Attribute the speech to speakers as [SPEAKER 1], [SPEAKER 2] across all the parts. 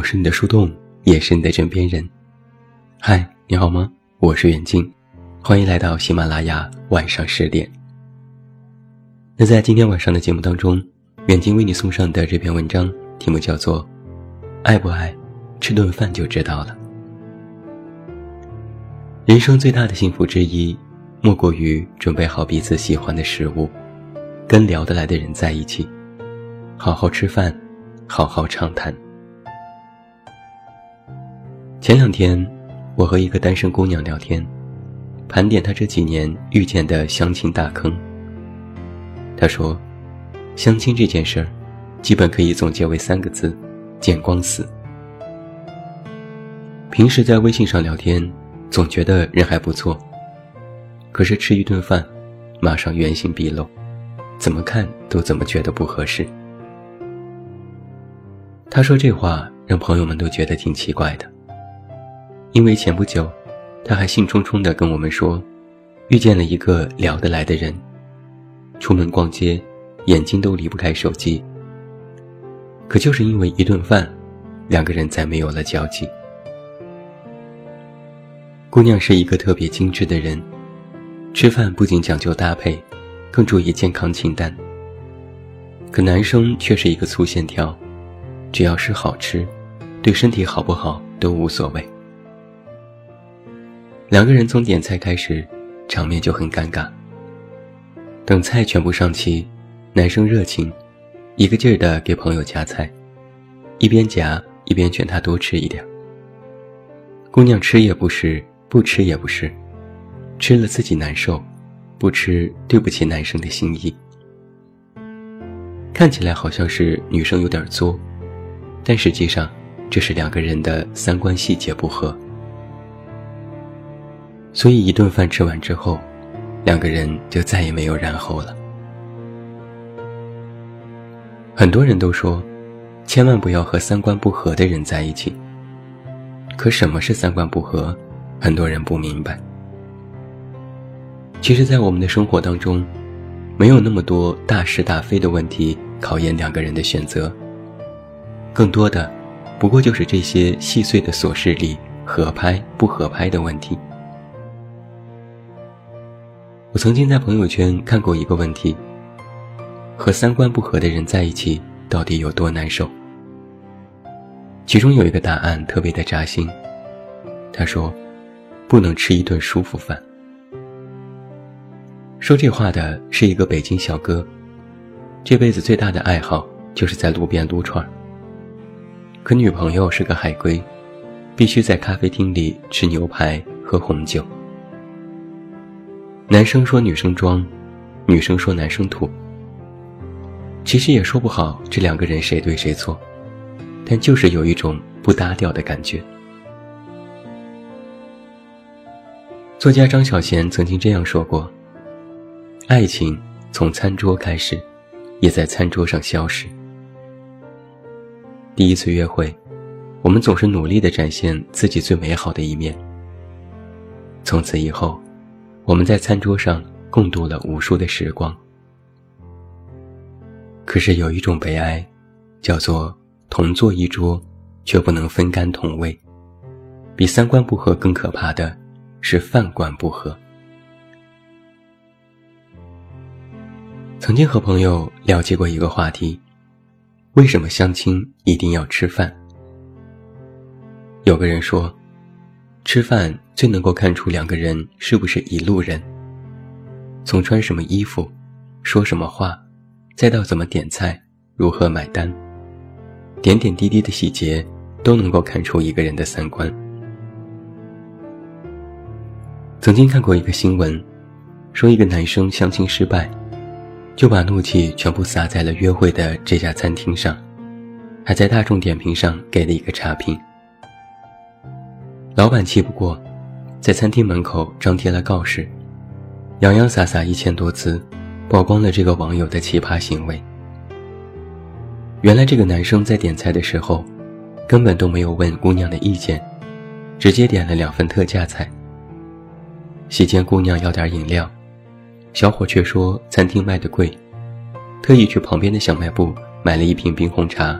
[SPEAKER 1] 我是你的树洞，也是你的枕边人。嗨，你好吗？我是远近，欢迎来到喜马拉雅晚上十点。那在今天晚上的节目当中，远近为你送上的这篇文章题目叫做《爱不爱，吃顿饭就知道了》。人生最大的幸福之一，莫过于准备好彼此喜欢的食物，跟聊得来的人在一起，好好吃饭，好好畅谈。前两天，我和一个单身姑娘聊天，盘点她这几年遇见的相亲大坑。她说，相亲这件事儿，基本可以总结为三个字：见光死。平时在微信上聊天，总觉得人还不错，可是吃一顿饭，马上原形毕露，怎么看都怎么觉得不合适。她说这话，让朋友们都觉得挺奇怪的。因为前不久，他还兴冲冲地跟我们说，遇见了一个聊得来的人。出门逛街，眼睛都离不开手机。可就是因为一顿饭，两个人再没有了交集。姑娘是一个特别精致的人，吃饭不仅讲究搭配，更注意健康清淡。可男生却是一个粗线条，只要是好吃，对身体好不好都无所谓。两个人从点菜开始，场面就很尴尬。等菜全部上齐，男生热情，一个劲儿的给朋友夹菜，一边夹一边劝他多吃一点。姑娘吃也不是，不吃也不是，吃了自己难受，不吃对不起男生的心意。看起来好像是女生有点作，但实际上，这是两个人的三观细节不合。所以一顿饭吃完之后，两个人就再也没有然后了。很多人都说，千万不要和三观不合的人在一起。可什么是三观不合？很多人不明白。其实，在我们的生活当中，没有那么多大是大非的问题考验两个人的选择。更多的，不过就是这些细碎的琐事里合拍不合拍的问题。我曾经在朋友圈看过一个问题：和三观不合的人在一起到底有多难受？其中有一个答案特别的扎心。他说：“不能吃一顿舒服饭。”说这话的是一个北京小哥，这辈子最大的爱好就是在路边撸串儿。可女朋友是个海归，必须在咖啡厅里吃牛排喝红酒。男生说女生装，女生说男生土。其实也说不好这两个人谁对谁错，但就是有一种不搭调的感觉。作家张小娴曾经这样说过：“爱情从餐桌开始，也在餐桌上消失。第一次约会，我们总是努力地展现自己最美好的一面。从此以后。”我们在餐桌上共度了无数的时光，可是有一种悲哀，叫做同坐一桌，却不能分甘同味。比三观不合更可怕的是饭馆不合。曾经和朋友了解过一个话题：为什么相亲一定要吃饭？有个人说。吃饭最能够看出两个人是不是一路人。从穿什么衣服，说什么话，再到怎么点菜，如何买单，点点滴滴的细节都能够看出一个人的三观。曾经看过一个新闻，说一个男生相亲失败，就把怒气全部撒在了约会的这家餐厅上，还在大众点评上给了一个差评。老板气不过，在餐厅门口张贴了告示，洋洋洒洒一千多字，曝光了这个网友的奇葩行为。原来这个男生在点菜的时候，根本都没有问姑娘的意见，直接点了两份特价菜。席间姑娘要点饮料，小伙却说餐厅卖的贵，特意去旁边的小卖部买了一瓶冰红茶。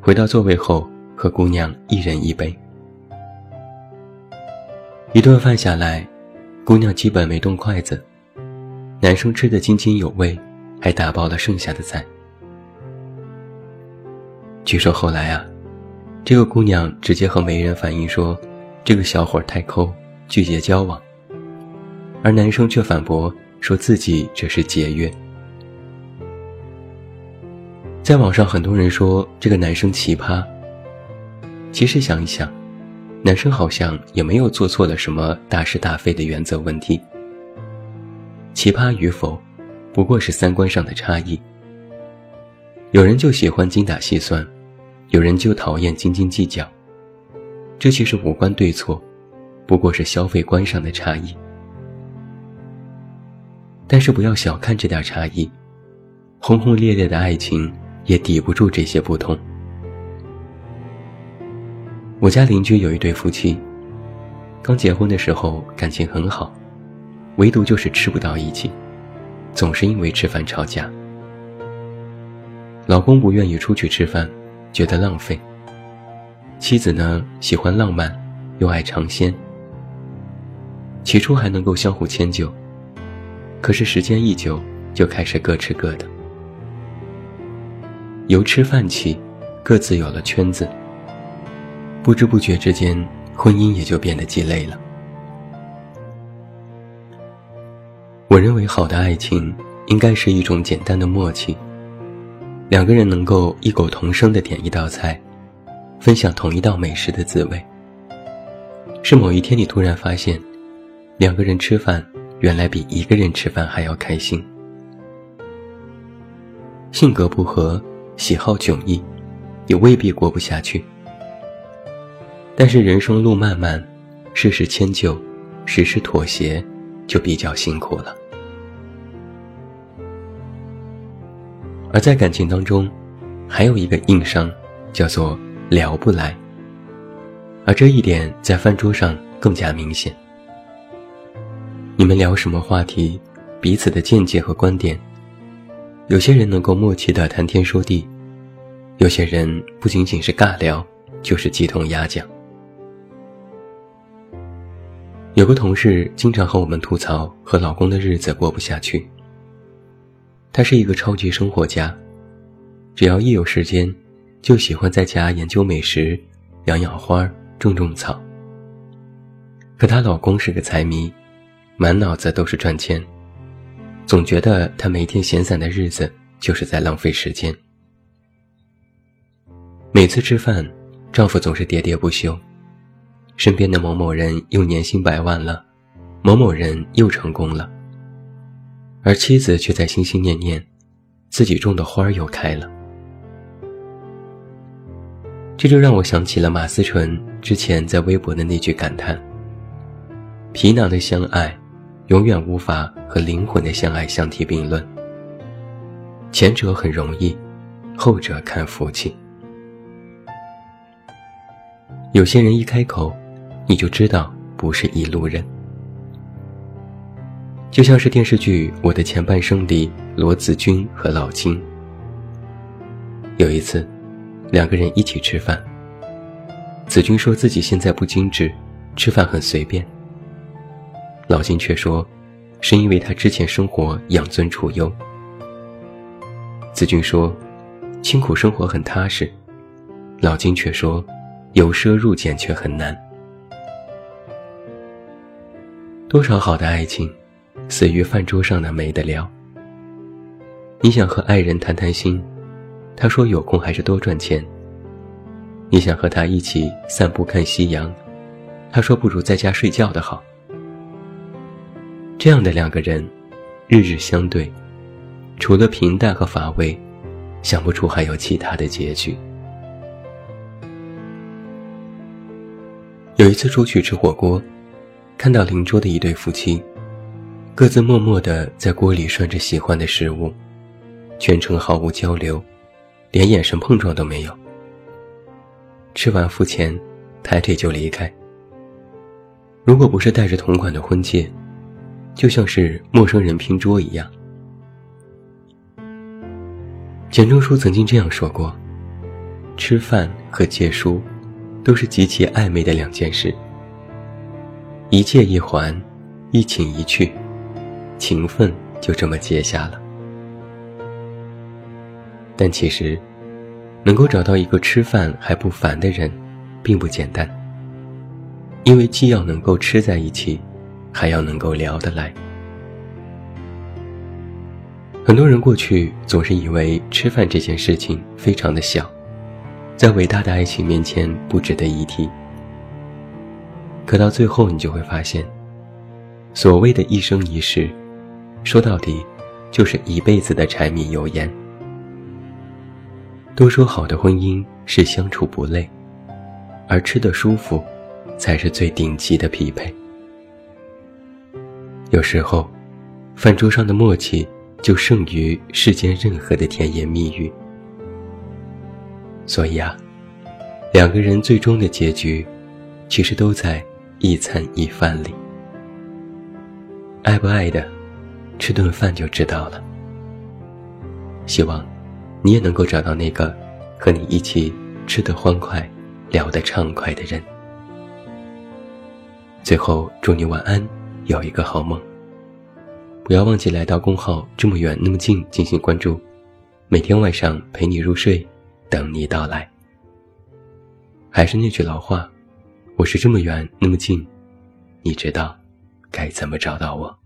[SPEAKER 1] 回到座位后。和姑娘一人一杯。一顿饭下来，姑娘基本没动筷子，男生吃得津津有味，还打包了剩下的菜。据说后来啊，这个姑娘直接和媒人反映说，这个小伙太抠，拒绝交往。而男生却反驳说自己这是节约。在网上，很多人说这个男生奇葩。其实想一想。男生好像也没有做错了什么大是大非的原则问题。奇葩与否，不过是三观上的差异。有人就喜欢精打细算，有人就讨厌斤斤计较。这其实无关对错，不过是消费观上的差异。但是不要小看这点差异，轰轰烈烈的爱情也抵不住这些不同。我家邻居有一对夫妻，刚结婚的时候感情很好，唯独就是吃不到一起，总是因为吃饭吵架。老公不愿意出去吃饭，觉得浪费；妻子呢喜欢浪漫，又爱尝鲜。起初还能够相互迁就，可是时间一久，就开始各吃各的。由吃饭起，各自有了圈子。不知不觉之间，婚姻也就变得鸡肋了。我认为好的爱情应该是一种简单的默契，两个人能够异口同声的点一道菜，分享同一道美食的滋味。是某一天你突然发现，两个人吃饭原来比一个人吃饭还要开心。性格不合，喜好迥异，也未必过不下去。但是人生路漫漫，事事迁就，时时妥协，就比较辛苦了。而在感情当中，还有一个硬伤，叫做聊不来。而这一点在饭桌上更加明显。你们聊什么话题，彼此的见解和观点，有些人能够默契的谈天说地，有些人不仅仅是尬聊，就是鸡同鸭讲。有个同事经常和我们吐槽和老公的日子过不下去。他是一个超级生活家，只要一有时间，就喜欢在家研究美食、养养花、种种草。可她老公是个财迷，满脑子都是赚钱，总觉得她每天闲散的日子就是在浪费时间。每次吃饭，丈夫总是喋喋不休。身边的某某人又年薪百万了，某某人又成功了，而妻子却在心心念念，自己种的花又开了。这就让我想起了马思纯之前在微博的那句感叹：“皮囊的相爱，永远无法和灵魂的相爱相提并论。前者很容易，后者看福气。有些人一开口。”你就知道不是一路人，就像是电视剧《我的前半生》里罗子君和老金。有一次，两个人一起吃饭，子君说自己现在不精致，吃饭很随便。老金却说，是因为他之前生活养尊处优。子君说，清苦生活很踏实，老金却说，由奢入俭却很难。多少好的爱情，死于饭桌上的没得聊。你想和爱人谈谈心，他说有空还是多赚钱。你想和他一起散步看夕阳，他说不如在家睡觉的好。这样的两个人，日日相对，除了平淡和乏味，想不出还有其他的结局。有一次出去吃火锅。看到邻桌的一对夫妻，各自默默地在锅里涮着喜欢的食物，全程毫无交流，连眼神碰撞都没有。吃完付钱，抬腿就离开。如果不是带着同款的婚戒，就像是陌生人拼桌一样。钱钟书曾经这样说过：“吃饭和借书都是极其暧昧的两件事。一借一还，一请一去，情分就这么结下了。但其实，能够找到一个吃饭还不烦的人，并不简单。因为既要能够吃在一起，还要能够聊得来。很多人过去总是以为吃饭这件事情非常的小，在伟大的爱情面前不值得一提。可到最后，你就会发现，所谓的一生一世，说到底，就是一辈子的柴米油盐。都说好的婚姻是相处不累，而吃得舒服，才是最顶级的匹配。有时候，饭桌上的默契。就胜于世间任何的甜言蜜语。所以啊，两个人最终的结局，其实都在一餐一饭里。爱不爱的，吃顿饭就知道了。希望，你也能够找到那个和你一起吃得欢快、聊得畅快的人。最后，祝你晚安，有一个好梦。不要忘记来到公号“这么远那么近”进行关注，每天晚上陪你入睡，等你到来。还是那句老话，我是这么远那么近，你知道该怎么找到我。